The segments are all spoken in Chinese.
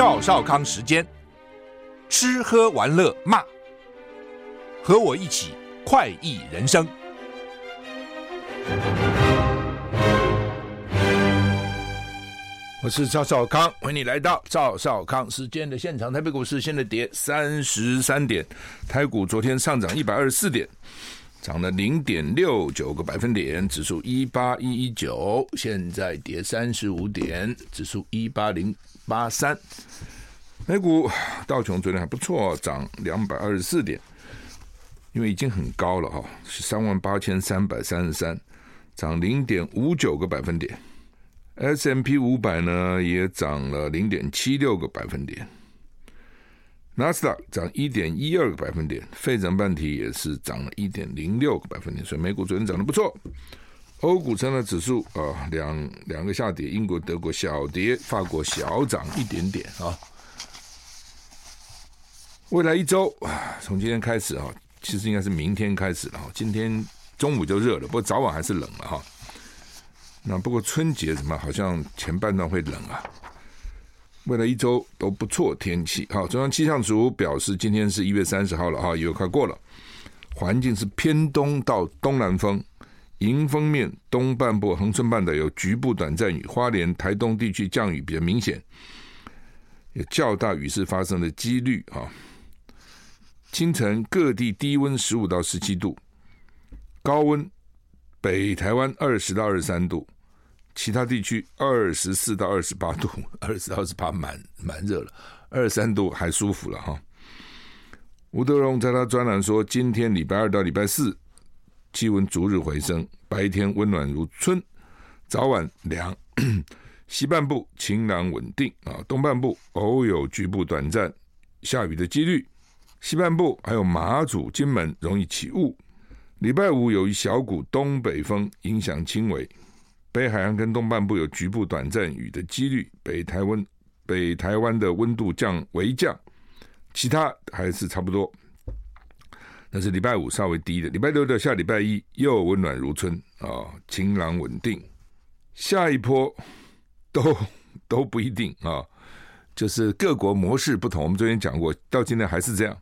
赵少康时间，吃喝玩乐骂，和我一起快意人生。我是赵少康，欢迎你来到赵少康时间的现场。台北股市现在跌三十三点，台股昨天上涨一百二十四点。涨了零点六九个百分点，指数一八一一九，现在跌三十五点，指数一八零八三。美股道琼昨天还不错，涨两百二十四点，因为已经很高了哈，是三万八千三百三十三，涨零点五九个百分点。S M P 五百呢也涨了零点七六个百分点。纳斯达涨一点一二个百分点，费城半体也是涨了一点零六个百分点，所以美股昨天涨得不错。欧股成了指数啊，两两个下跌，英国、德国小跌，法国小涨一点点啊。未来一周啊，从今天开始啊，其实应该是明天开始了哈。今天中午就热了，不过早晚还是冷了哈。那不过春节什么，好像前半段会冷啊。未来一周都不错天气，好，中央气象组表示，今天是一月三十号了哈，又快过了，环境是偏东到东南风，迎风面东半部恒春半岛有局部短暂雨，花莲台东地区降雨比较明显，有较大雨势发生的几率啊。清晨各地低温十五到十七度，高温北台湾二十到二十三度。其他地区二十四到二十八度，二十到二十八蛮蛮热了，二十三度还舒服了哈。吴德荣在他专栏说，今天礼拜二到礼拜四气温逐日回升，白天温暖如春，早晚凉。西半部晴朗稳定啊，东半部偶有局部短暂下雨的几率。西半部还有马祖、金门容易起雾。礼拜五有一小股东北风，影响轻微。北海岸跟东半部有局部短暂雨的几率，北台湾北台湾的温度降微降，其他还是差不多。那是礼拜五稍微低的，礼拜六到下礼拜一又温暖如春啊、晴朗稳定。下一波都 都不一定啊、就是各国模式不同。我们昨天讲过，到今天还是这样，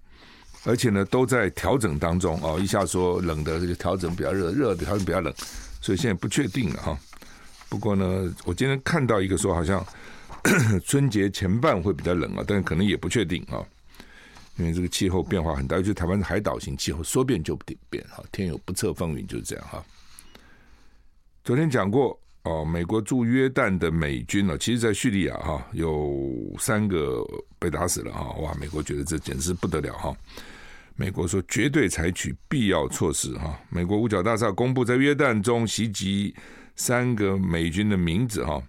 而且呢都在调整当中哦。一下说冷的就调整比较热，热的调整比较冷，所以现在不确定了哈。不过呢，我今天看到一个说，好像 春节前半会比较冷啊，但可能也不确定啊，因为这个气候变化很大，尤其台湾是海岛型气候，说变就变哈，天有不测风云就是这样哈。昨天讲过哦，美国驻约旦的美军呢，其实，在叙利亚哈有三个被打死了哈，哇，美国觉得这简直不得了哈，美国说绝对采取必要措施哈，美国五角大厦公布在约旦中袭击。三个美军的名字哈，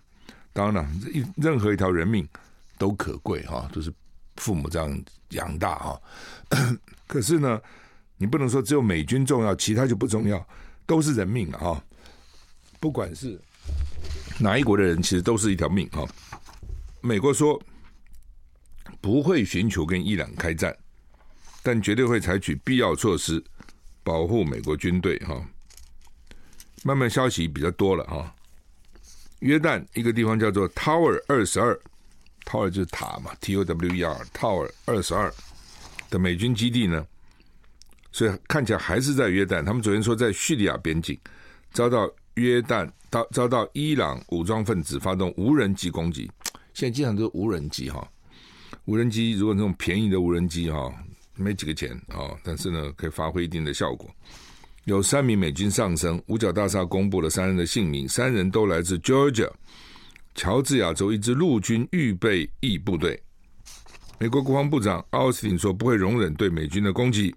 当然了，任何一条人命都可贵哈，都是父母这样养大哈。可是呢，你不能说只有美军重要，其他就不重要，都是人命啊哈。不管是哪一国的人，其实都是一条命哈。美国说不会寻求跟伊朗开战，但绝对会采取必要措施保护美国军队哈。慢慢消息比较多了哈，约旦一个地方叫做 Tower 二十二塔尔就是塔嘛，T O W E R 塔尔二十二的美军基地呢，所以看起来还是在约旦。他们昨天说在叙利亚边境遭到约旦遭遭到伊朗武装分子发动无人机攻击。现在经常都是无人机哈，无人机如果那种便宜的无人机哈，没几个钱啊，但是呢可以发挥一定的效果。有三名美军上升，五角大厦公布了三人的姓名，三人都来自 Georgia，乔治亚州一支陆军预备役部队。美国国防部长奥斯汀说，不会容忍对美军的攻击，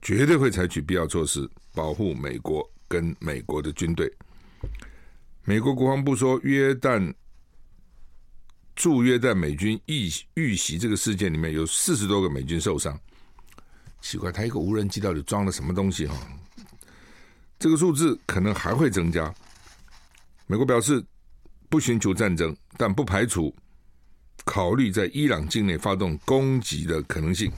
绝对会采取必要措施保护美国跟美国的军队。美国国防部说，约旦驻约旦美军遇遇袭这个事件里面有四十多个美军受伤。奇怪，他一个无人机到底装了什么东西？哈，这个数字可能还会增加。美国表示不寻求战争，但不排除考虑在伊朗境内发动攻击的可能性。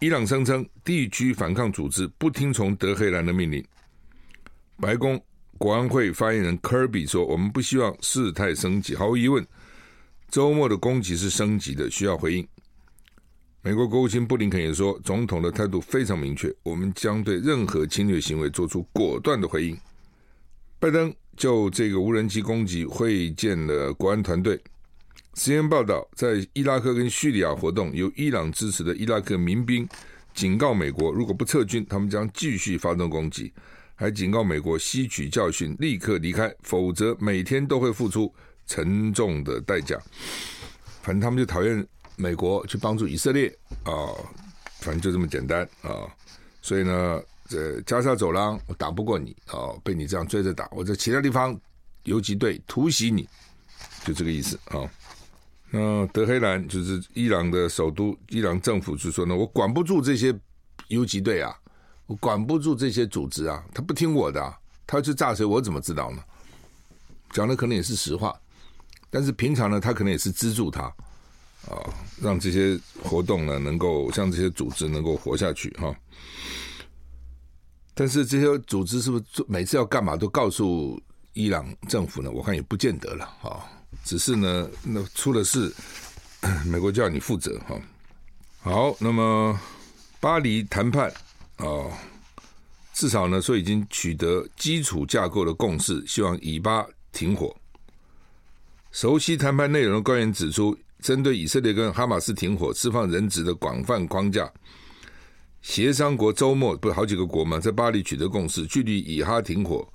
伊朗声称地区反抗组织不听从德黑兰的命令。白宫国安会发言人科比说：“我们不希望事态升级。毫无疑问，周末的攻击是升级的，需要回应。美国国务卿布林肯也说，总统的态度非常明确，我们将对任何侵略行为做出果断的回应。拜登就这个无人机攻击会见了国安团队。CNN 报道，在伊拉克跟叙利亚活动由伊朗支持的伊拉克民兵警告美国，如果不撤军，他们将继续发动攻击，还警告美国吸取教训，立刻离开，否则每天都会付出沉重的代价。反正他们就讨厌。美国去帮助以色列啊、反正就这么简单啊、所以呢，这加沙走廊我打不过你、哦，被你这样追着打，我在其他地方游击队突袭你，就这个意思啊、那德黑兰就是伊朗的首都，伊朗政府就说呢，我管不住这些游击队啊，我管不住这些组织啊，他不听我的、他要去炸谁，我怎么知道呢？讲的可能也是实话，但是平常呢，他可能也是资助他。啊，让这些活动呢，能够像这些组织能够活下去哈。但是这些组织是不是每次要干嘛都告诉伊朗政府呢？我看也不见得了啊。只是呢，那出了事，美国就要你负责哈。好，那么巴黎谈判啊，至少呢说已经取得基础架构的共识，希望以巴停火。熟悉谈判内容的官员指出。针对以色列跟哈马斯停火、释放人质的广泛框架，协商国周末不是好几个国嘛，在巴黎取得共识，距离以哈停火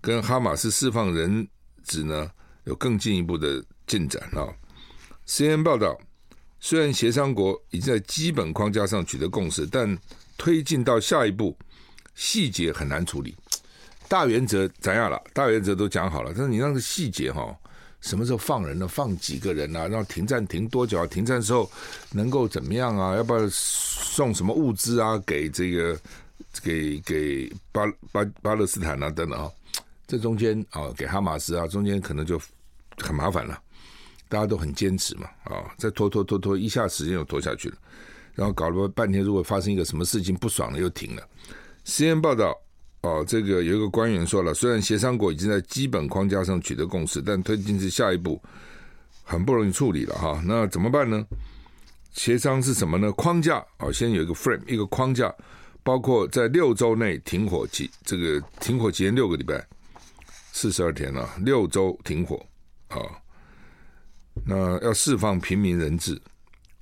跟哈马斯释放人质呢有更进一步的进展啊。CNN 报道，虽然协商国已经在基本框架上取得共识，但推进到下一步细节很难处理。大原则怎样了？大原则都讲好了，但是你那个细节哈。什么时候放人呢？放几个人啊？然后停战停多久啊？停战之后能够怎么样啊？要不要送什么物资啊？给这个给给巴巴巴勒斯坦啊等等啊？这中间啊，给哈马斯啊，中间可能就很麻烦了。大家都很坚持嘛啊，再拖拖拖拖，一下时间又拖下去了。然后搞了半天，如果发生一个什么事情不爽了，又停了。CNN 报道。哦，这个有一个官员说了，虽然协商国已经在基本框架上取得共识，但推进至下一步很不容易处理了哈。那怎么办呢？协商是什么呢？框架啊，先有一个 frame，一个框架，包括在六周内停火期，这个停火期间六个礼拜，四十二天了，六周停火啊。那要释放平民人质，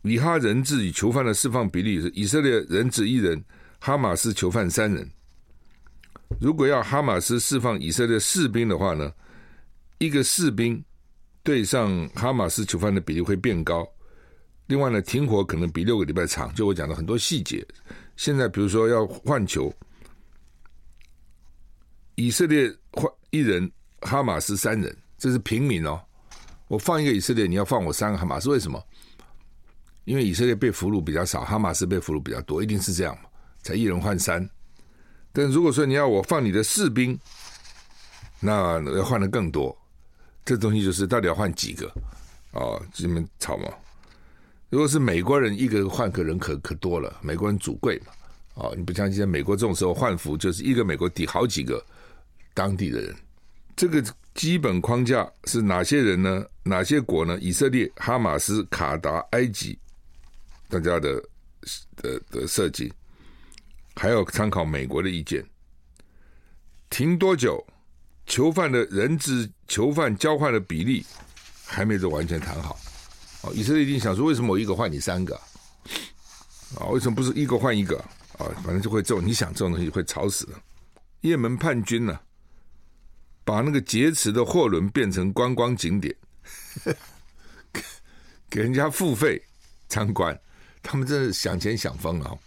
以哈人质与囚犯的释放比例是以色列人质一人，哈马斯囚犯三人。如果要哈马斯释放以色列士兵的话呢，一个士兵对上哈马斯囚犯的比例会变高。另外呢，停火可能比六个礼拜长。就我讲的很多细节，现在比如说要换囚，以色列换一人，哈马斯三人，这是平民哦。我放一个以色列，你要放我三个哈马斯，为什么？因为以色列被俘虏比较少，哈马斯被俘虏比较多，一定是这样嘛，才一人换三。但如果说你要我放你的士兵，那要换的更多。这东西就是到底要换几个啊？这边吵嘛。如果是美国人，一个换个人可可多了。美国人主贵嘛，啊，你不像现在美国这种时候换服，就是一个美国抵好几个当地的人。这个基本框架是哪些人呢？哪些国呢？以色列、哈马斯、卡达、埃及，大家的的的设计。还要参考美国的意见，停多久？囚犯的人质、囚犯交换的比例还没有完全谈好。哦，以色列已经想说，为什么我一个换你三个？啊，为什么不是一个换一个？啊，反正就会这种，你想这种东西会吵死的。也门叛军呢，把那个劫持的货轮变成观光景点，给人家付费参观，他们真是想钱想疯了。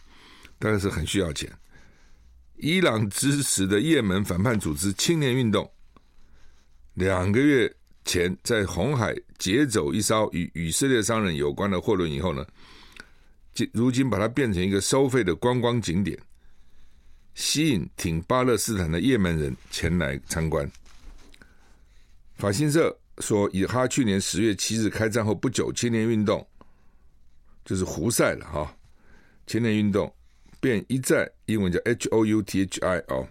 当然是很需要钱。伊朗支持的也门反叛组织青年运动，两个月前在红海劫走一艘与以色列商人有关的货轮以后呢，今如今把它变成一个收费的观光景点，吸引挺巴勒斯坦的也门人前来参观。法新社说，以哈去年十月七日开战后不久，青年运动就是胡塞了哈，青年运动。便一再，英文叫 H O U T H I 哦，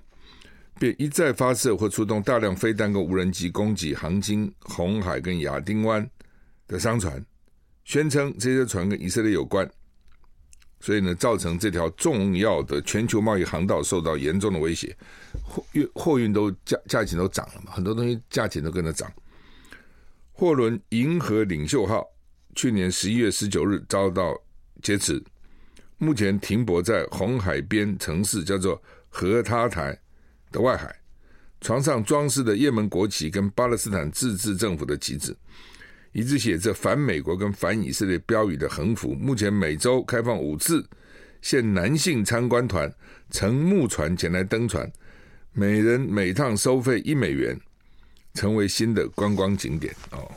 便一再发射或出动大量飞弹跟无人机攻击航经红海跟亚丁湾，的商船，宣称这些船跟以色列有关，所以呢，造成这条重要的全球贸易航道受到严重的威胁，货运货运都价价钱都涨了嘛，很多东西价钱都跟着涨。货轮“银河领袖号”去年十一月十九日遭到劫持，目前停泊在红海边城市叫做荷他台的外海，船上装饰的也门国旗跟巴勒斯坦自治政府的旗帜，一直写着反美国跟反以色列标语的横幅。目前每周开放五次，限男性参观团乘木船前来登船，每人每趟收费一美元。成为新的观光景点哦，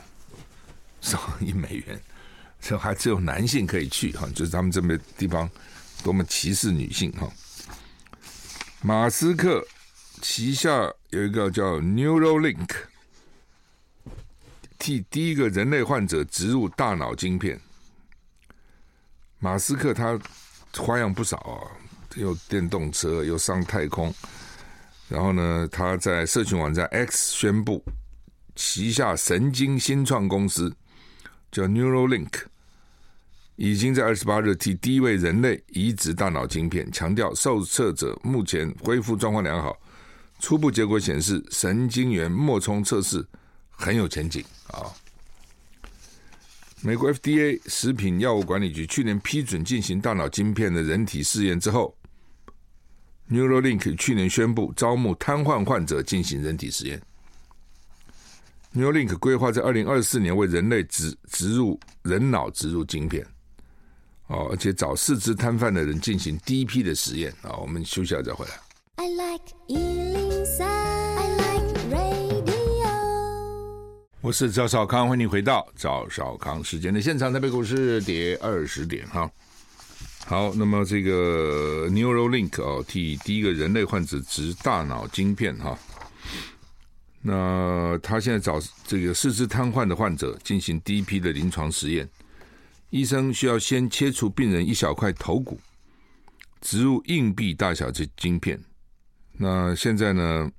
收一美元，这还只有男性可以去哈，就是他们这边地方多么歧视女性哈。马斯克旗下有一个叫 Neuralink，替第一个人类患者植入大脑晶片。马斯克他花样不少啊，又电动车，又上太空。然后呢，他在社群网站 X 宣布，旗下神经新创公司叫 Neuralink，已经在二十八日替第一位人类移植大脑晶片，强调受测者目前恢复状况良好，初步结果显示神经元脉冲测试很有前景啊。美国 FDA 食品药物管理局去年批准进行大脑晶片的人体试验之后。Neuralink 去年宣布招募瘫痪患者进行人体实验。Neuralink 规划在二零二四年为人类植植入人脑植入晶片，哦，而且找四肢瘫痪的人进行第一批的实验啊。我们休息下再回来。I like 103, I like radio。我是赵少康，欢迎你回到赵少康时间的现场。台北股市跌二十点哈。好，那么这个 Neuralink 哦，替第一个人类患者植大脑晶片哈。那他现在找这个四肢瘫痪的患者进行第一批的临床实验，医生需要先切除病人一小块头骨，植入硬币大小的晶片。那现在呢，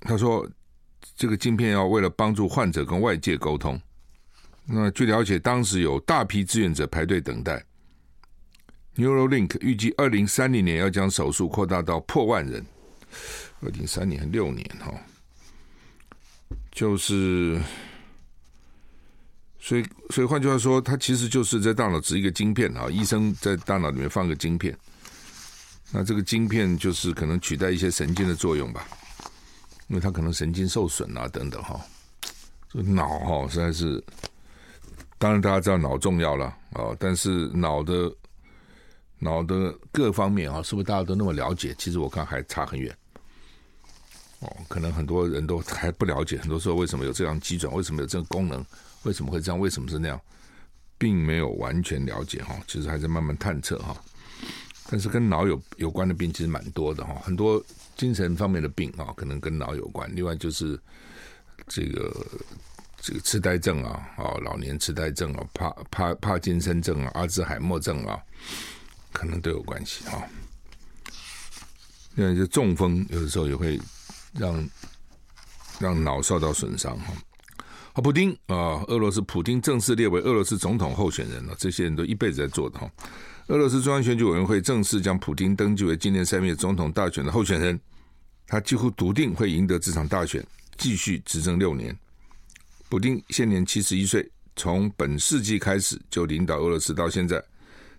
他说这个晶片要为了帮助患者跟外界沟通。那据了解，当时有大批志愿者排队等待。Neuralink 预计二零三零年要将手术扩大到破万人。二零三年六年哈，就是，所以所以换句话说，它其实就是在大脑植一个晶片啊，医生在大脑里面放个晶片，那这个晶片就是可能取代一些神经的作用吧，因为它可能神经受损啊等等哈。这个脑哈实在是，当然大家知道脑重要了啊，但是脑的。脑的各方面啊，是不是大家都那么了解？其实我看还差很远。哦，可能很多人都还不了解。很多时候为什么有这样机转？为什么有这个功能？为什么会这样？为什么是那样？并没有完全了解哈。其实还在慢慢探测哈。但是跟脑有有关的病其实蛮多的哈。很多精神方面的病啊，可能跟脑有关。另外就是这个这个痴呆症啊，啊，老年痴呆症啊，帕帕帕金森症啊，阿兹海默症啊。可能都有关系啊，因为就中风有的时候也会让让脑受到损伤哈。好，普丁啊，俄罗斯普丁正式列为俄罗斯总统候选人了，这些人都一辈子在做的哈。俄罗斯中央选举委员会正式将普丁登记为今年三月总统大选的候选人，他几乎笃定会赢得这场大选，继续执政六年。普丁现年七十一岁，从本世纪开始就领导俄罗斯到现在。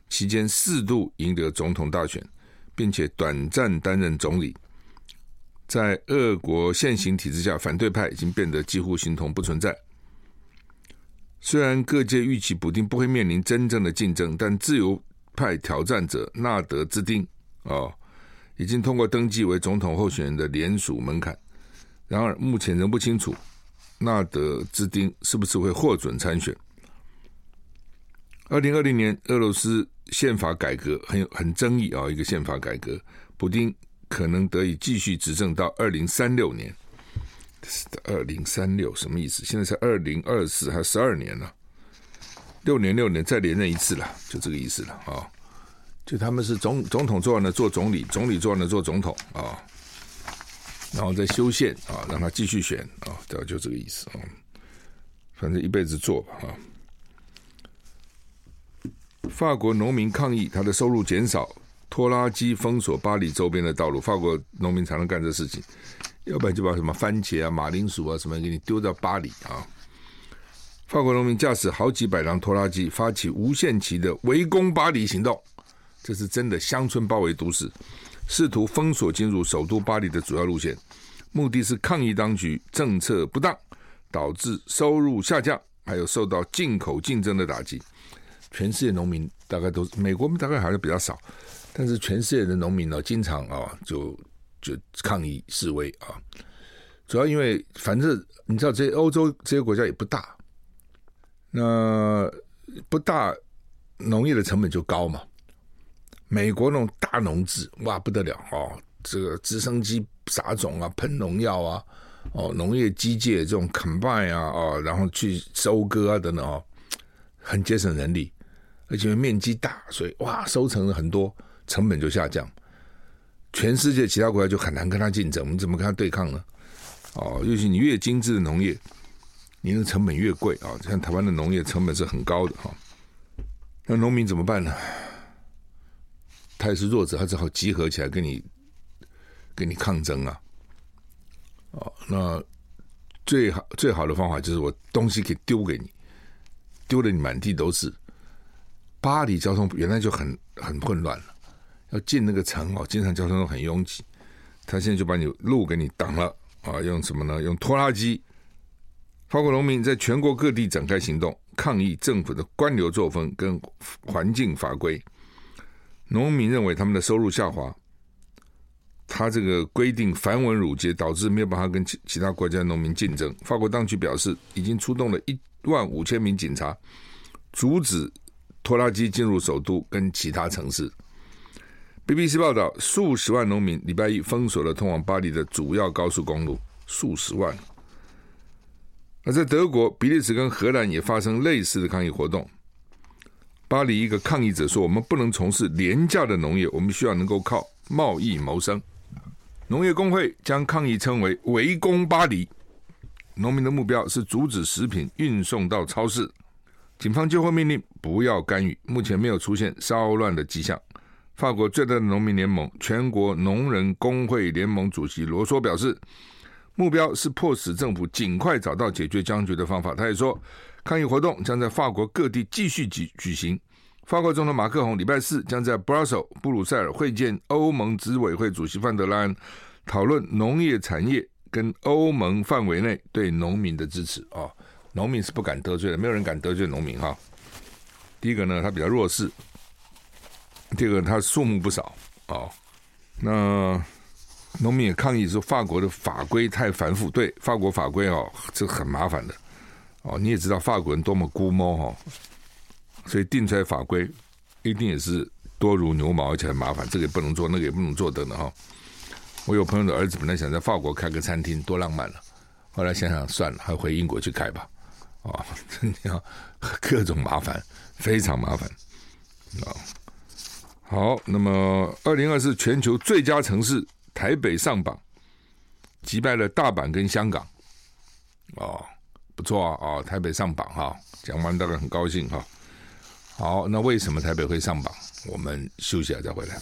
期间四度赢得总统大选，并且短暂担任总理。在俄国现行体制下，反对派已经变得几乎形同不存在。虽然各界预期补丁不会面临真正的竞争，但自由派挑战者纳德兹丁哦，已经通过登记为总统候选人的联署门槛。然而，目前仍不清楚纳德兹丁是不是会获准参选。二零二零年，俄罗斯。宪法改革很有很争议啊，一个宪法改革，补丁可能得以继续执政到二零三六年。二零三六什么意思？现在是二零二四，还有十二年了，六年六年再连任一次了，就这个意思了啊。就他们是总总统做完了做总理，总理做完了做总统啊，然后再修宪啊，让他继续选啊，对，就这个意思啊。反正一辈子做吧啊。法国农民抗议，他的收入减少，拖拉机封锁巴黎周边的道路。法国农民才能干这事情，要不然就把什么番茄啊、马铃薯啊什么给你丢到巴黎啊。法国农民驾驶好几百辆拖拉机，发起无限期的围攻巴黎行动。这是真的，乡村包围都市，试图封锁进入首都巴黎的主要路线，目的是抗议当局政策不当，导致收入下降，还有受到进口竞争的打击。全世界农民大概都是美国大概好像比较少，但是全世界的农民呢，经常啊就就抗议示威啊，主要因为反正你知道这些欧洲这些国家也不大。那不大，农业的成本就高嘛。美国那种大农制，哇不得了哦，这个直升机撒种啊，喷农药啊，哦，农业机械这种 combine 啊，哦，然后去收割啊等等哦，很节省人力，而且面积大，所以哇，收成了很多，成本就下降。全世界其他国家就很难跟他竞争，我们怎么跟他对抗呢？哦，尤其你越精致的农业。你的成本越贵啊，像台湾的农业成本是很高的哈。那农民怎么办呢？他也是弱者，他只好集合起来跟你跟你抗争啊。哦，那最好最好的方法就是我东西可以丢给你，丢的你满地都是。巴黎交通原来就很很混乱了，要进那个城哦，经常交通都很拥挤。他现在就把你路给你挡了啊，用什么呢？用拖拉机。法国农民在全国各地展开行动，抗议政府的官僚作风跟环境法规。农民认为他们的收入下滑，他这个规定繁文缛节，导致没有办法跟其其他国家农民竞争。法国当局表示，已经出动了一万五千名警察，阻止拖拉机进入首都跟其他城市。BBC 报道，数十万农民礼拜一封锁了通往巴黎的主要高速公路，数十万。而在德国、比利时跟荷兰也发生类似的抗议活动。巴黎一个抗议者说：“我们不能从事廉价的农业，我们需要能够靠贸易谋生。”农业工会将抗议称为“围攻巴黎”。农民的目标是阻止食品运送到超市。警方接获命令不要干预，目前没有出现骚乱的迹象。法国最大的农民联盟——全国农人工会联盟主席罗梭表示。目标是迫使政府尽快找到解决僵局的方法。他也说，抗议活动将在法国各地继续举举行。法国总统马克宏礼拜四将在 Brussel 布鲁塞尔会见欧盟执委会主席范德莱恩，讨论农业产业跟欧盟范围内对农民的支持。啊，农民是不敢得罪的，没有人敢得罪农民哈。第一个呢，他比较弱势；这个，他数目不少。哦，那。农民也抗议说，法国的法规太繁复。对，法国法规哦，这很麻烦的哦。你也知道法国人多么龟毛哈，所以定出来法规一定也是多如牛毛，而且很麻烦。这个也不能做，那个也不能做的呢哈。我有朋友的儿子本来想在法国开个餐厅，多浪漫了。后来想想算了，还回英国去开吧。啊，真的各种麻烦，非常麻烦啊。好，那么二零二四全球最佳城市。台北上榜，击败了大阪跟香港，哦，不错啊，哦，台北上榜哈，讲完大家很高兴哈。好，那为什么台北会上榜？我们休息下再回来。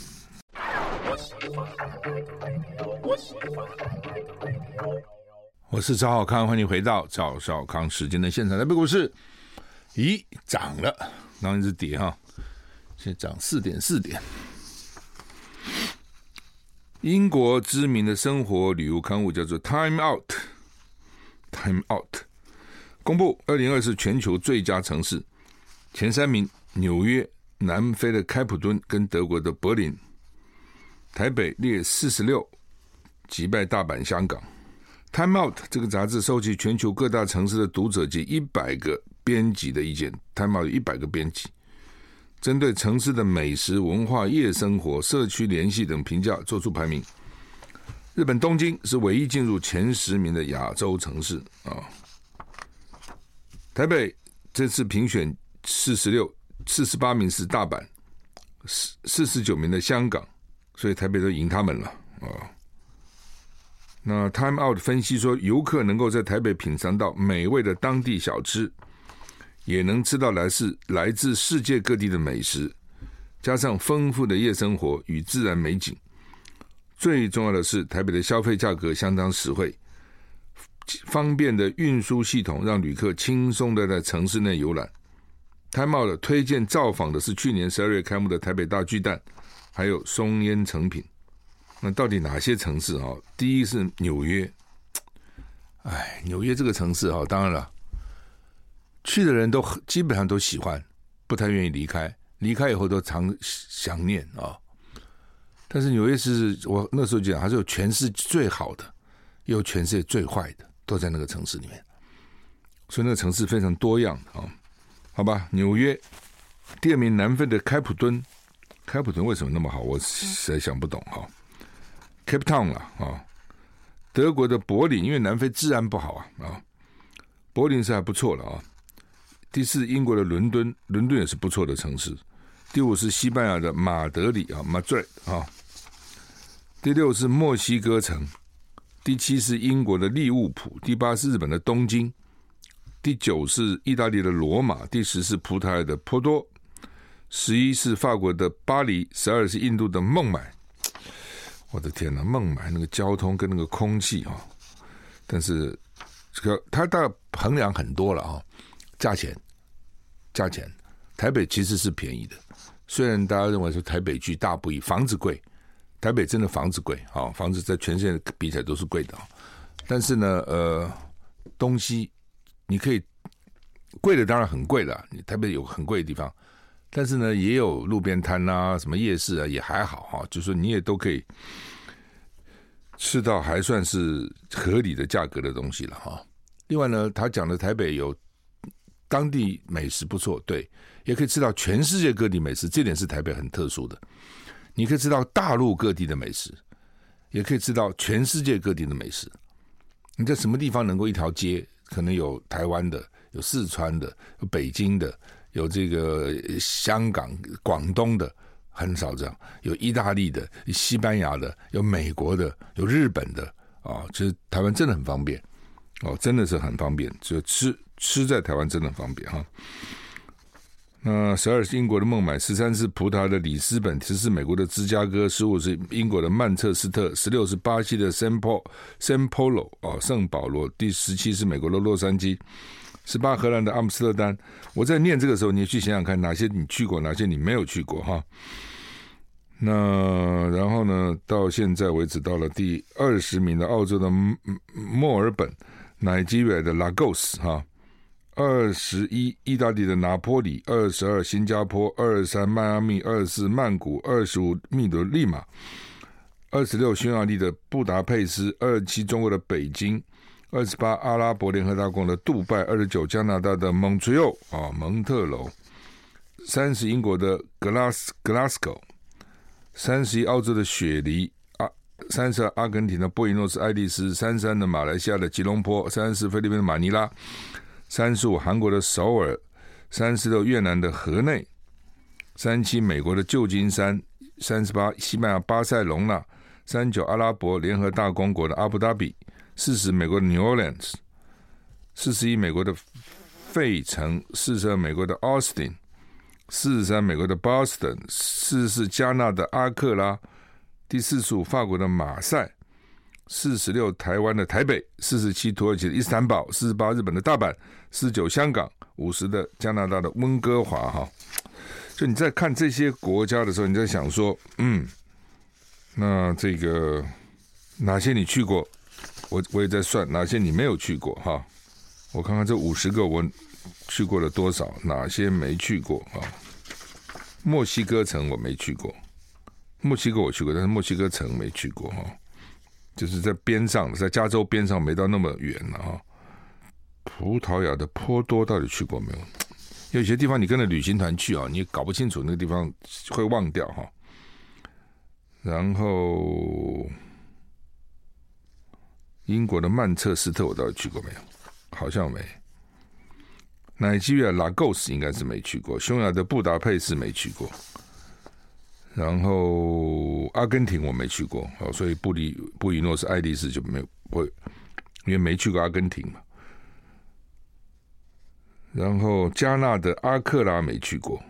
我是赵少康，欢迎回到赵少康时间的现场。台北股市，咦，涨了，然后一直跌哈，现在涨四点四点。英国知名的生活旅游刊物叫做《Time Out》，Time Out 公布二零二四全球最佳城市前三名：纽约、南非的开普敦跟德国的柏林。台北列四十六，击败大阪、香港。《Time Out》这个杂志收集全球各大城市的读者及一百个编辑的意见，《Time Out》有一百个编辑。针对城市的美食、文化、夜生活、社区联系等评价做出排名。日本东京是唯一进入前十名的亚洲城市啊。台北这次评选四十六、四十八名是大阪，四四十九名的香港，所以台北都赢他们了啊。那 Time Out 分析说，游客能够在台北品尝到美味的当地小吃，也能吃到来自来自世界各地的美食，加上丰富的夜生活与自然美景。最重要的是，台北的消费价格相当实惠，方便的运输系统让旅客轻松的在城市内游览。台茂的推荐造访的是去年十二月开幕的台北大巨蛋，还有松烟成品。那到底哪些城市啊？第一是纽约，哎，纽约这个城市啊，当然了，去的人都基本上都喜欢，不太愿意离开，离开以后都常想念啊。但是纽约是我那时候讲，还是有全世界最好的，也有全世界最坏的，都在那个城市里面，所以那个城市非常多样啊。好吧，纽约第二名，南非的开普敦，开普敦为什么那么好？我实在想不懂哈。Cape Town 了啊，德国的柏林，因为南非治安不好啊啊，柏林是还不错的啊。第四，英国的伦敦，伦敦也是不错的城市。第五是西班牙的马德里啊，Madrid 啊。第六是墨西哥城，第七是英国的利物浦，第八是日本的东京，第九是意大利的罗马，第十是葡萄牙的波多，十一是法国的巴黎，十二是印度的孟买。我的天哪，孟买那个交通跟那个空气啊，但是这个它大衡量很多了啊，价钱，价钱，台北其实是便宜的，虽然大家认为说台北巨大不易，房子贵，台北真的房子贵啊，房子在全世界比起来都是贵的，但是呢，呃，东西你可以贵的当然很贵了，你台北有很贵的地方。但是呢，也有路边摊啊，什么夜市啊，也还好哈。就是，你也都可以吃到还算是合理的价格的东西了哈。另外呢，他讲的台北有当地美食不错，对，也可以吃到全世界各地美食，这点是台北很特殊的。你可以吃到大陆各地的美食，也可以吃到全世界各地的美食。你在什么地方能够一条街可能有台湾的，有四川的，有北京的？有这个香港、广东的很少这样，有意大利的、西班牙的、有美国的、有日本的啊，其实台湾真的很方便哦，真的是很方便，就吃吃在台湾真的很方便哈。那十二是英国的孟买，十三是葡萄牙的里斯本，十四美国的芝加哥，十五是英国的曼彻斯特，十六是巴西的圣保圣保罗哦圣保罗，第十七是美国的洛杉矶。十八，荷兰的阿姆斯特丹。我在念这个时候，你去想想看，哪些你去过，哪些你没有去过哈。那然后呢，到现在为止，到了第二十名的澳洲的墨尔本奈及尔的 Lagos 哈，二十一意大利的拿坡里，二十二新加坡，二十三迈阿密，二十四曼谷，二十五秘鲁利马，二十六匈牙利的布达佩斯，二十七中国的北京。二十八，阿拉伯联合大公的杜拜；二十九，加拿大的蒙特娄啊，蒙特娄；三十，英国的格拉斯格拉斯哥；三十一，澳洲的雪梨；啊，三十二，阿根廷的布宜诺斯艾利斯；三十三的马来西亚的吉隆坡；三十四，菲律宾的马尼拉；三十五，韩国的首尔；三十六，越南的河内；三十七，美国的旧金山；三十八，西班牙巴塞隆纳；三十九，阿拉伯联合大公国的阿布达比。四十，美国的 New Orleans；四十一，美国的费城；四十二，美国的 Austin；四十三，美国的 Boston；四十四，加纳的阿克拉；第四十五，法国的马赛；四十六，台湾的台北；四十七，土耳其的伊斯坦堡；四十八，日本的大阪；四十九，香港；五十的加拿大的温哥华。哈，就你在看这些国家的时候，你在想说，嗯，那这个哪些你去过？我我也在算哪些你没有去过哈，我看看这五十个我去过了多少，哪些没去过啊？墨西哥城我没去过，墨西哥我去过，但是墨西哥城没去过哈，就是在边上，在加州边上，没到那么远了哈。葡萄牙的波多到底去过没有？有些地方你跟着旅行团去啊，你搞不清楚那个地方会忘掉哈。然后。英国的曼彻斯特，我到底去过没有？好像没。奈及利亚拉各斯应该是没去过。匈牙的布达佩斯没去过。然后阿根廷我没去过，哦，所以布里布宜诺斯艾利斯就没有会，因为没去过阿根廷嘛。然后加纳的阿克拉没去过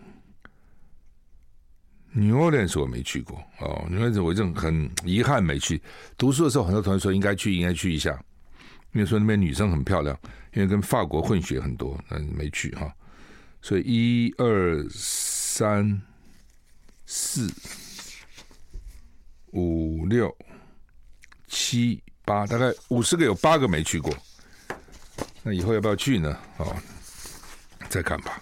，New Orleans 我没去过哦，New Orleans 我就很遗憾没去。读书的时候，很多同学说应该去，应该去一下，因为说那边女生很漂亮，因为跟法国混血很多，嗯，没去哈。所以一二三四五六七八，大概五十个有八个没去过。那以后要不要去呢？哦。再看吧，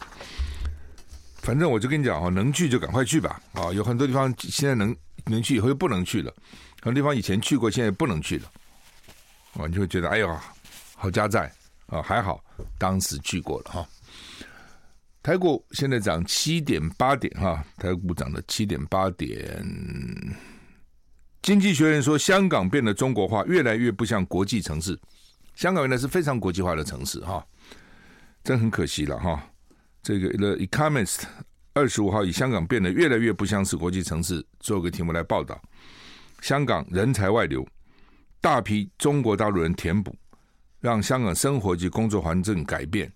反正我就跟你讲哈，能去就赶快去吧。啊，有很多地方现在能能去，以后又不能去了；很多地方以前去过，现在不能去了。啊，你就会觉得哎呦，好家在啊，还好当时去过了哈。台股现在涨七点八点哈，台股涨了七点八点。经济学人说，香港变得中国化，越来越不像国际城市。香港原来是非常国际化的城市哈。真很可惜了哈，这个《The Economist》二十五号以“香港变得越来越不像是国际城市”做个题目来报道。香港人才外流，大批中国大陆人填补，让香港生活及工作环境改变，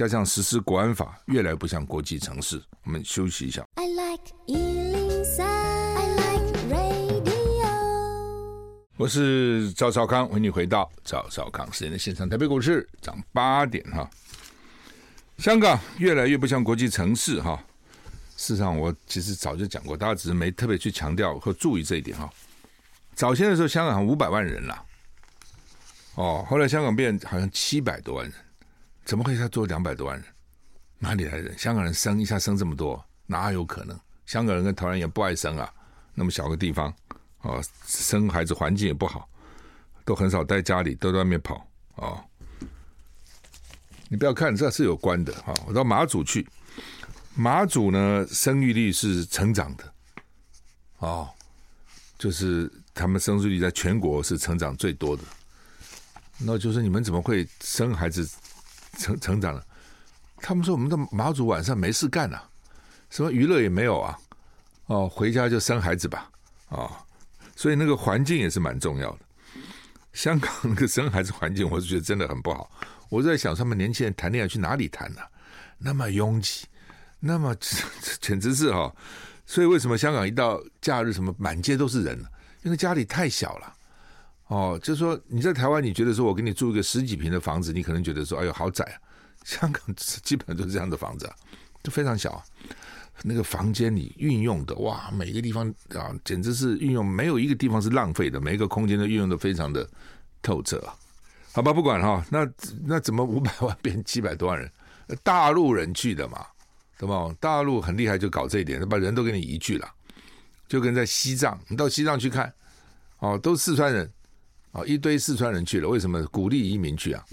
加上实施国安法，越来越不像国际城市。我们休息一下。I like 103, I like radio。我是赵少康，欢迎你回到赵少康时间的现场。台北股市涨八点哈。香港越来越不像国际城市哈。事实上，我其实早就讲过，大家只是没特别去强调或注意这一点哈。早先的时候，香港五百万人了，哦，后来香港变好像七百多万人，怎么会一下做两百多万人？哪里来的？香港人生一下生这么多，哪有可能？香港人跟台湾人也不爱生啊，那么小个地方，哦，生孩子环境也不好，都很少待家里，都在外面跑，哦。你不要看，这是有关的哈。我到马祖去，马祖呢生育率是成长的，哦，就是他们生育率在全国是成长最多的。那就是你们怎么会生孩子成成长了？他们说我们的马祖晚上没事干啊，什么娱乐也没有啊，哦，回家就生孩子吧，啊、哦，所以那个环境也是蛮重要的。香港那个生孩子环境，我是觉得真的很不好。我在想，他们年轻人谈恋爱去哪里谈呢、那么拥挤，那么 简直是哈。所以为什么香港一到假日，什么满街都是人呢？因为家里太小了。哦，就是说你在台湾，你觉得说我给你住一个十几平的房子，你可能觉得说哎呦好窄啊。香港 基本上都是这样的房子，啊，就非常小，那个房间里运用的哇，每个地方啊，简直是运用没有一个地方是浪费的，每一个空间都运用的非常的透彻啊。好吧，不管哈，那那怎么五百万变七百多万人？大陆人去的嘛，对吧？大陆很厉害，就搞这一点，把人都给你移去了，就跟在西藏，你到西藏去看，哦，都四川人，哦，一堆四川人去了，为什么鼓励移民去啊？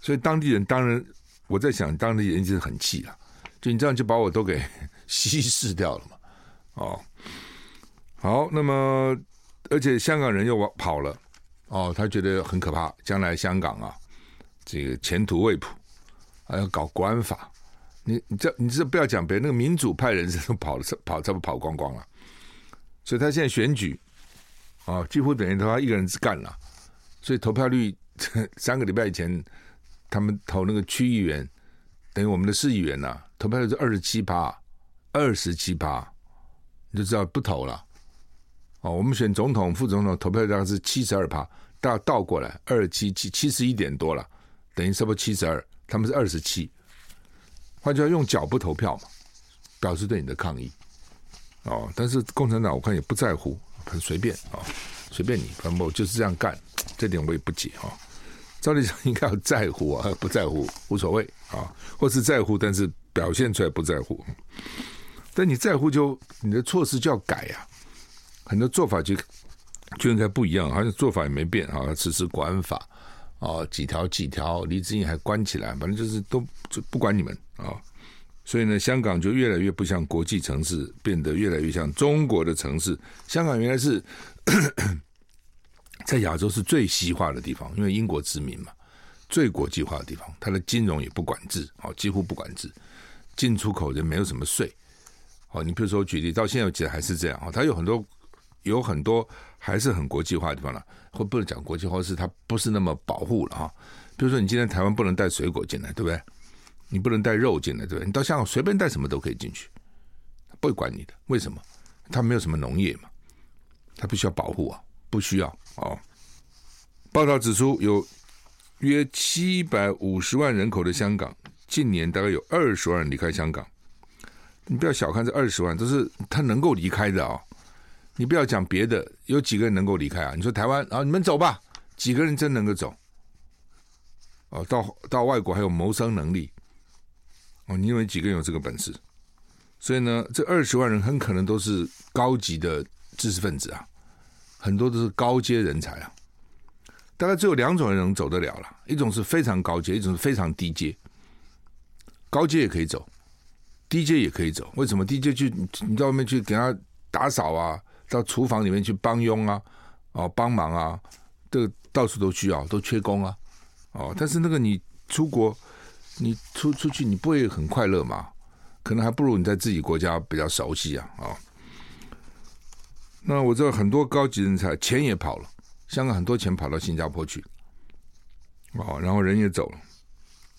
所以当地人当然，我在想，当地人就是很气了，就你这样就把我都给 稀释掉了嘛，哦，好，那么而且香港人又跑了。哦，他觉得很可怕，将来香港啊，这个前途未卜，还要搞国安法。你你这你这不要讲别人，那个民主派人士都跑了，跑差不多跑光光了。所以他现在选举啊，几乎等于他一个人干了。所以投票率三个礼拜以前，他们投那个区议员，等于我们的市议员呐、啊，投票率是二十七趴，二十七趴，你就知道不投了。哦，我们选总统、副总统投票大概是七十二趴，大倒过来二七七七十一点多了，等于差不多七十二，他们是二十七，换句话用脚不投票嘛，表示对你的抗议。哦，但是共产党我看也不在乎，很随便啊、随便你，反正我就是这样干，这点我也不解啊、哦。照理讲应该要在乎啊，不在乎无所谓啊、或是在乎，但是表现出来不在乎。但你在乎就你的措施就要改呀、啊。很多做法就就应该不一样，好像做法也没变啊，实施国安法啊，几条几条，黎智英还关起来，反正就是都就不管你们啊。所以呢，香港就越来越不像国际城市，变得越来越像中国的城市。香港原来是 在亚洲是最西化的地方，因为英国殖民嘛，最国际化的地方，它的金融也不管制哦，几乎不管制，进出口就没有什么税哦，你比如说举例，到现在为止还是这样啊，它有很多有很多还是很国际化的地方了，或不能讲国际化，是它不是那么保护了哈。比如说你今天台湾不能带水果进来，对不对？你不能带肉进来，对不对？你到香港随便带什么都可以进去，不会管你的。为什么？他没有什么农业嘛，他不需要保护啊，不需要哦。报道指出，有约七百五十万人口的香港，近年大概有二十万人离开香港。你不要小看这二十万，都是他能够离开的啊、哦！你不要讲别的，有几个人能够离开啊？你说台湾，啊，你们走吧，几个人真能够走？哦，到到外国还有谋生能力哦？你认为几个人有这个本事？所以呢，这二十万人很可能都是高级的知识分子啊，很多都是高阶人才啊。大概只有两种人能走得了了，一种是非常高阶，一种是非常低阶。高阶也可以走。低阶也可以走，为什么低阶去你到外面去给他打扫啊，到厨房里面去帮佣啊，哦帮忙啊，这个到处都需要，都缺工啊，哦，但是那个你出国，你出出去你不会很快乐嘛？可能还不如你在自己国家比较熟悉啊，啊、那我知道很多高级人才钱也跑了，香港很多钱跑到新加坡去，哦，然后人也走了。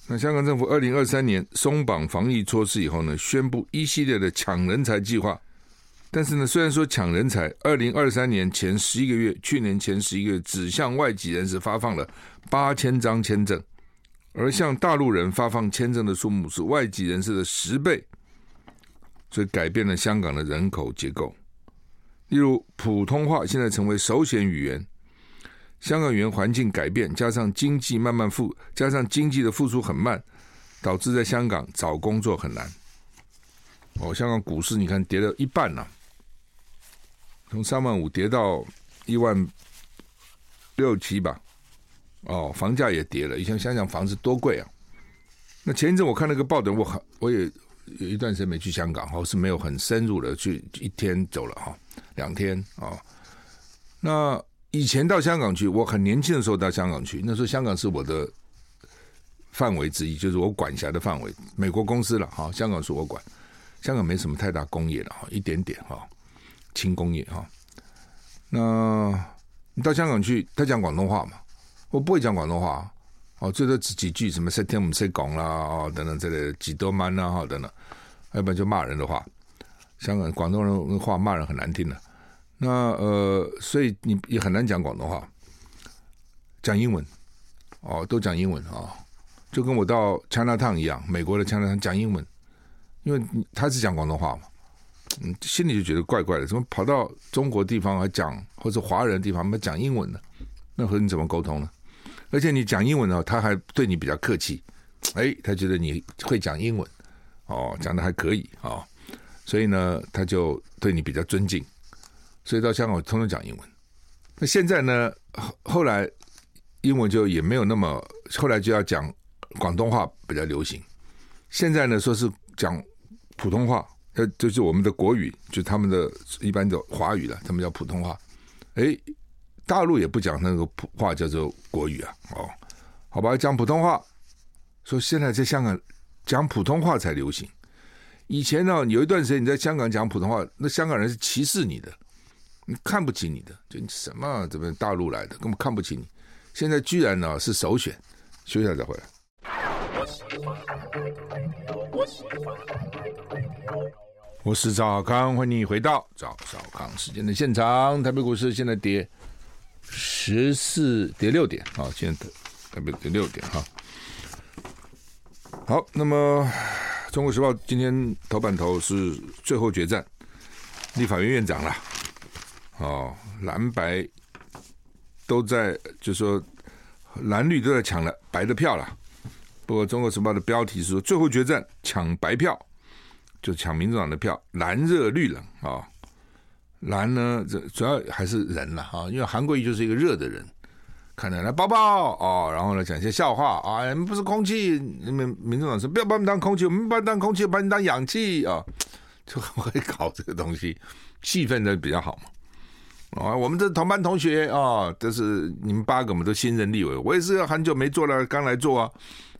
那香港政府二零二三年松绑防疫措施以后呢，宣布一系列的抢人才计划。但是呢，虽然说抢人才，二零二三年前十一个月，去年前十一个月只向外籍人士发放了八千张签证，而向大陆人发放签证的数目是外籍人士的十倍，所以改变了香港的人口结构。例如，普通话现在成为首选语言。香港语言环境改变，加上经济慢慢复，加上经济的复苏很慢，导致在香港找工作很难。哦，香港股市你看跌了一半了，从三万五跌到一万六七吧。哦，房价也跌了。以前想想房子多贵啊。那前一阵我看那个报道，我很我也有一段时间没去香港，哦，是没有很深入的去，一天走了哈，两天啊，那。以前到香港去，我很年轻的时候到香港去，那时候香港是我的范围之一，就是我管辖的范围。美国公司了哈，香港是我管，香港没什么太大工业了哈，一点点哈，轻工业哈。那你到香港去，他讲广东话嘛？我不会讲广东话，哦，最多几几句什么“识听唔识讲”啦，哦等等这类几多 man 啦，哈等等，要不然就骂人的话。香港广东人话骂人很难听的。那呃，所以你也很难讲广东话，讲英文，哦，都讲英文啊、就跟我到 Chinatown 一样，美国的 Chinatown 讲英文，因为他是讲广东话嘛，嗯，心里就觉得怪怪的，怎么跑到中国地方还讲，或者华人的地方还讲英文呢？那和你怎么沟通呢？而且你讲英文呢，他还对你比较客气，哎，他觉得你会讲英文，哦，讲的还可以啊、哦，所以呢，他就对你比较尊敬。所以到香港我通通讲英文，那现在呢？后来英文就也没有那么，后来就要讲广东话比较流行。现在呢，说是讲普通话，呃，就是我们的国语，就他们的一般的华语了，他们叫普通话。哎，大陆也不讲那个普话，叫做国语啊。哦，好吧，讲普通话。说现在在香港讲普通话才流行。以前呢，有一段时间你在香港讲普通话，那香港人是歧视你的。你看不起你的，就你什么这边大陆来的，根本看不起你。现在居然呢是首选，休息下再回来。我是赵康，欢迎你回到赵少康时间的现场。台北股市现在跌十四跌六点啊，现在台北跌六点哈。好，那么《中国时报》今天头版头是最后决战，立法院院长了。哦，蓝白都在，就说蓝绿都在抢了白的票了。不过《中国时报》的标题是说，最后决战抢白票，就抢民主党的票，蓝热绿冷啊、蓝呢，这主要还是人了哈，因为韩国瑜就是一个热的人，看着来抱抱哦，然后呢讲一些笑话啊，你们不是空气，你们民众党说不要把我们当空气，我们把你当空气，把你当氧气啊、就很会搞这个东西，气氛的比较好嘛。啊，我们这同班同学啊，都是你们八个，我们都新任立委，我也是很久没做了，刚来做啊，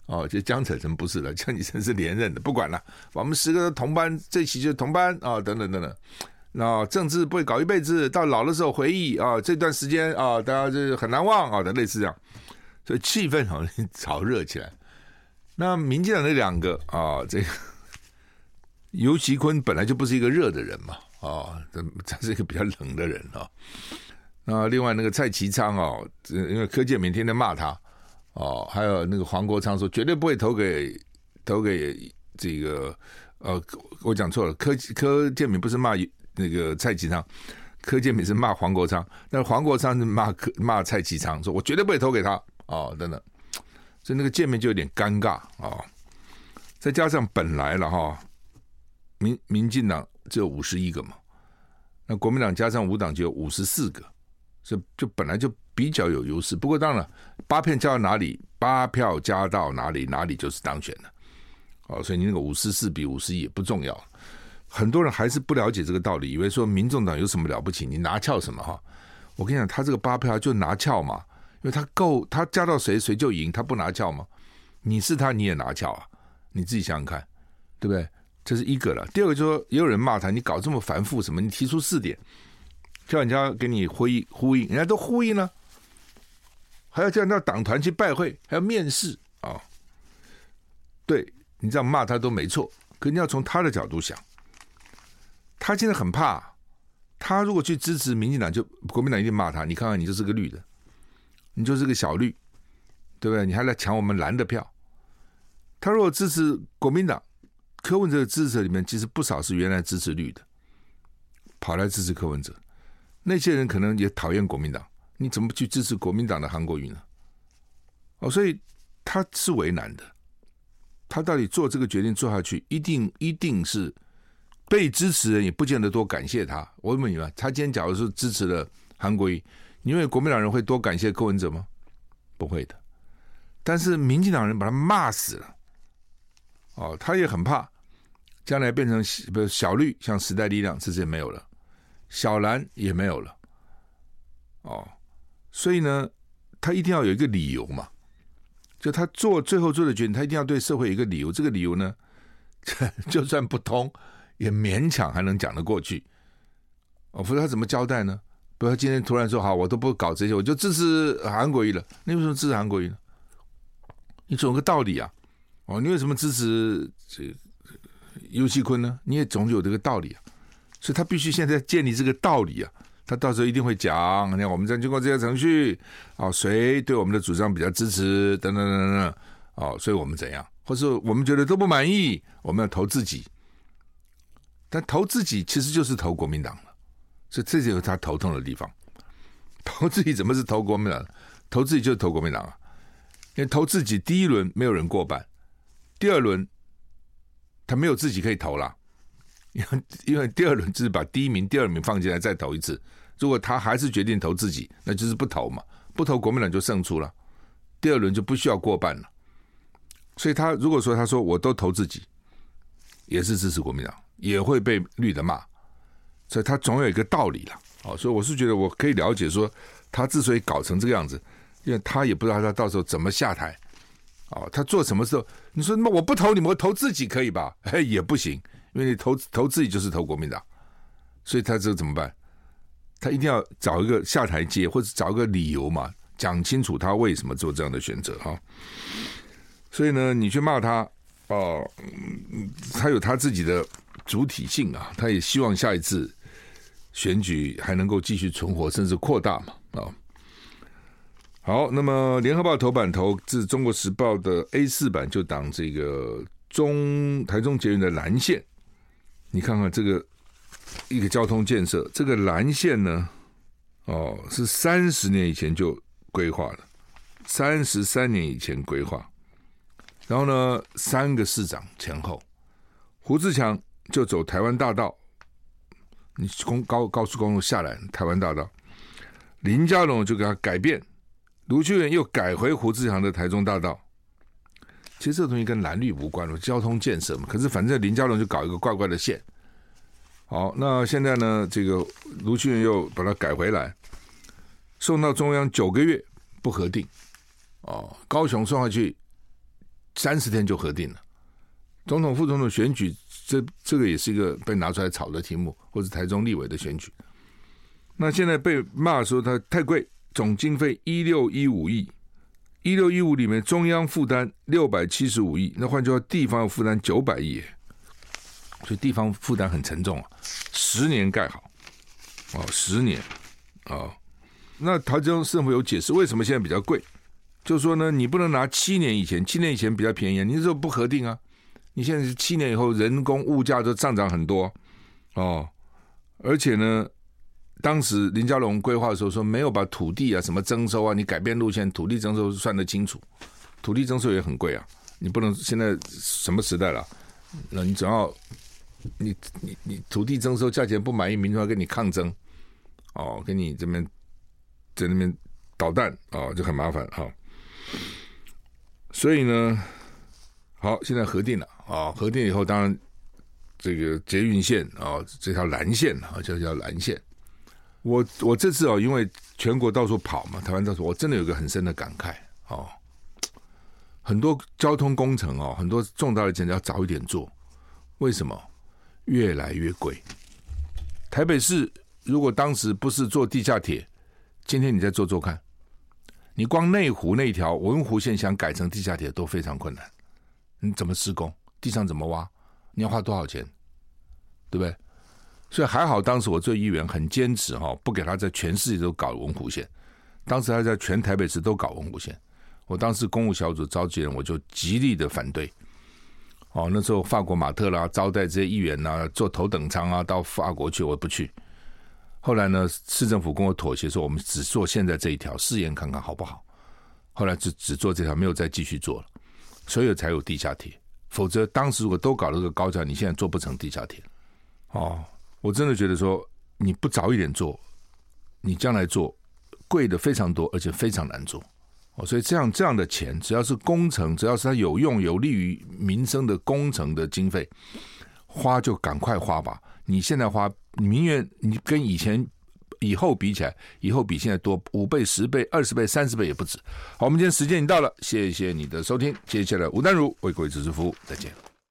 哦，就江启臣不是了，江启臣是连任的，不管了，我们十个同班，这期就同班啊、等等等等。那政治不会搞一辈子，到老的时候回忆啊、这段时间啊、大家就是很难忘啊的、类似这样，所以气氛好像炒热起来。那民进党那两个啊、这个尤其坤本来就不是一个热的人嘛，啊、哦，这他是一个比较冷的人啊。那另外那个蔡其昌哦，因为柯建铭天天骂他。哦，还有那个黄国昌说绝对不会投给投给这个呃，我讲错了，柯柯建铭不是骂那个蔡其昌，柯建铭是骂黄国昌，但是黄国昌是骂柯骂蔡其昌，说我绝对不会投给他哦，等等，所以那个见面就有点尴尬啊、哦。再加上本来了哈、民民进党只有五十一个嘛，那国民党加上五党就有五十四个，所以就本来就。比较有优势，不过当然，八票加到哪里，八票加到哪里，哪里就是当选的。哦，所以你那个五十四比五十一也不重要。很多人还是不了解这个道理，以为说民众党有什么了不起，你拿翘什么哈？我跟你讲，他这个八票就拿翘嘛，因为他够，他加到谁谁就赢，他不拿翘吗？你是他你也拿翘啊？你自己想想看，对不对？这是一个了。第二个就是说，也有人骂他，你搞这么繁复什么？你提出四点，叫人家给你呼应呼应，人家都呼应了。还要叫人家党团去拜会，还要面试啊、对你这样骂他都没错，可你要从他的角度想，他现在很怕，他如果去支持民进党，就国民党一定骂他。你看看，你就是个绿的，你就是个小绿，对不对？你还来抢我们蓝的票。他如果支持国民党，柯文哲的支持者里面其实不少是原来支持绿的，跑来支持柯文哲，那些人可能也讨厌国民党。你怎么去支持国民党的韩国瑜呢？哦，所以他是为难的。他到底做这个决定做下去，一定一定是被支持人也不见得多感谢他。我问你们，他今天假如是支持了韩国瑜，你认为国民党人会多感谢柯文哲吗？不会的。但是民进党人把他骂死了。哦，他也很怕将来变成不小绿，像时代力量这些没有了，小蓝也没有了。哦。所以呢，他一定要有一个理由嘛，就他做最后做的决定，他一定要对社会有一个理由。这个理由呢，就算不通，也勉强还能讲得过去。哦，否则他怎么交代呢？比如他今天突然说好，我都不搞这些，我就支持韩国瑜了。你为什么支持韩国瑜呢？你总有个道理啊。哦，你为什么支持这尤锡坤呢？你也总有这个道理啊。所以他必须现在建立这个道理啊。他到时候一定会讲，你看我们这样经过这些程序，哦，谁对我们的主张比较支持，等等等等，哦，所以我们怎样，或是我们觉得都不满意，我们要投自己。但投自己其实就是投国民党了，所以这就是他头痛的地方。投自己怎么是投国民党？投自己就是投国民党啊，因为投自己第一轮没有人过半，第二轮他没有自己可以投了。因 为因为第二轮就是把第一名、第二名放进来再投一次，如果他还是决定投自己，那就是不投嘛，不投国民党就胜出了，第二轮就不需要过半了。所以他如果说他说我都投自己，也是支持国民党，也会被绿的骂，所以他总有一个道理了。哦，所以我是觉得我可以了解说，他之所以搞成这个样子，因为他也不知道他到时候怎么下台。哦，他做什么时候？你说那我不投你们，我投自己可以吧？哎，也不行。因为你投投自己就是投国民党，所以他这怎么办？他一定要找一个下台阶，或者找一个理由嘛，讲清楚他为什么做这样的选择哈。所以呢，你去骂他哦，他有他自己的主体性啊，他也希望下一次选举还能够继续存活，甚至扩大嘛啊。好，那么联合报头版头自中国时报的 A 四版就挡这个中台中捷运的蓝线。你看看这个一个交通建设，这个蓝线呢，哦，是三十年以前就规划了，三十三年以前规划，然后呢，三个市长前后，胡志强就走台湾大道，你公高高速公路下来台湾大道，林佳龙就给他改变，卢秀燕又改回胡志强的台中大道。其实这东西跟蓝绿无关了，交通建设嘛。可是反正林佳龙就搞一个怪怪的线。好，那现在呢，这个卢秀燕又把它改回来，送到中央九个月不核定。哦，高雄送下去三十天就核定了。总统、副总统选举，这这个也是一个被拿出来炒的题目，或者台中立委的选举。那现在被骂说它太贵，总经费一六一五亿，一六一五里面中央负担六百七十五亿，那换句话，地方要负担九百亿，所以地方负担很沉重啊。十年盖好，哦，十年，哦，那台中政府有解释为什么现在比较贵，就说呢，你不能拿七年以前，七年以前比较便宜，啊你那时候不核定啊。你现在是七年以后，人工物价都上涨很多哦，而且呢，当时林佳龙规划的时候说没有把土地啊什么征收啊，你改变路线，土地征收算得清楚，土地征收也很贵啊，你不能现在什么时代了？那你总要你你你土地征收价钱不满意，民众要跟你抗争哦，跟你这边在那边捣蛋哦，就很麻烦哈、所以呢，好，现在核定了。啊，核定以后，当然这个捷运线啊，这条蓝线啊，叫叫蓝线。我我这次啊，因为全国到处跑嘛，台湾到处，我真的有个很深的感慨啊。很多交通工程哦，很多重大的建设要早一点做，为什么？越来越贵。台北市如果当时不是做地下铁，今天你再做做看，你光内湖那条文湖线想改成地下铁都非常困难，你怎么施工？地上怎么挖？你要花多少钱？对不对？所以还好，当时我做议员很坚持哈，不给他在全世界都搞文湖线。当时他在全台北市都搞文湖线，我当时公务小组召集人，我就极力的反对。哦，那时候法国马特拉招待这些议员啊，坐头等舱啊到法国去，我不去。后来呢，市政府跟我妥协说，我们只做现在这一条试验看看好不好。后来就只做这条，没有再继续做了，所以才有地下铁。否则，当时如果都搞了个高架，你现在做不成地下铁。哦，我真的觉得说，你不早一点做，你将来做贵的非常多，而且非常难做。哦，所以这样这样的钱，只要是工程，只要是它有用、有利于民生的工程的经费，花就赶快花吧。你现在花，你宁愿你跟以前。以后比起来，以后比现在多五倍、十倍、二十倍、三十倍也不止。好，我们今天时间已经到了，谢谢你的收听。接下来吴丹如为各位主持服务，再见。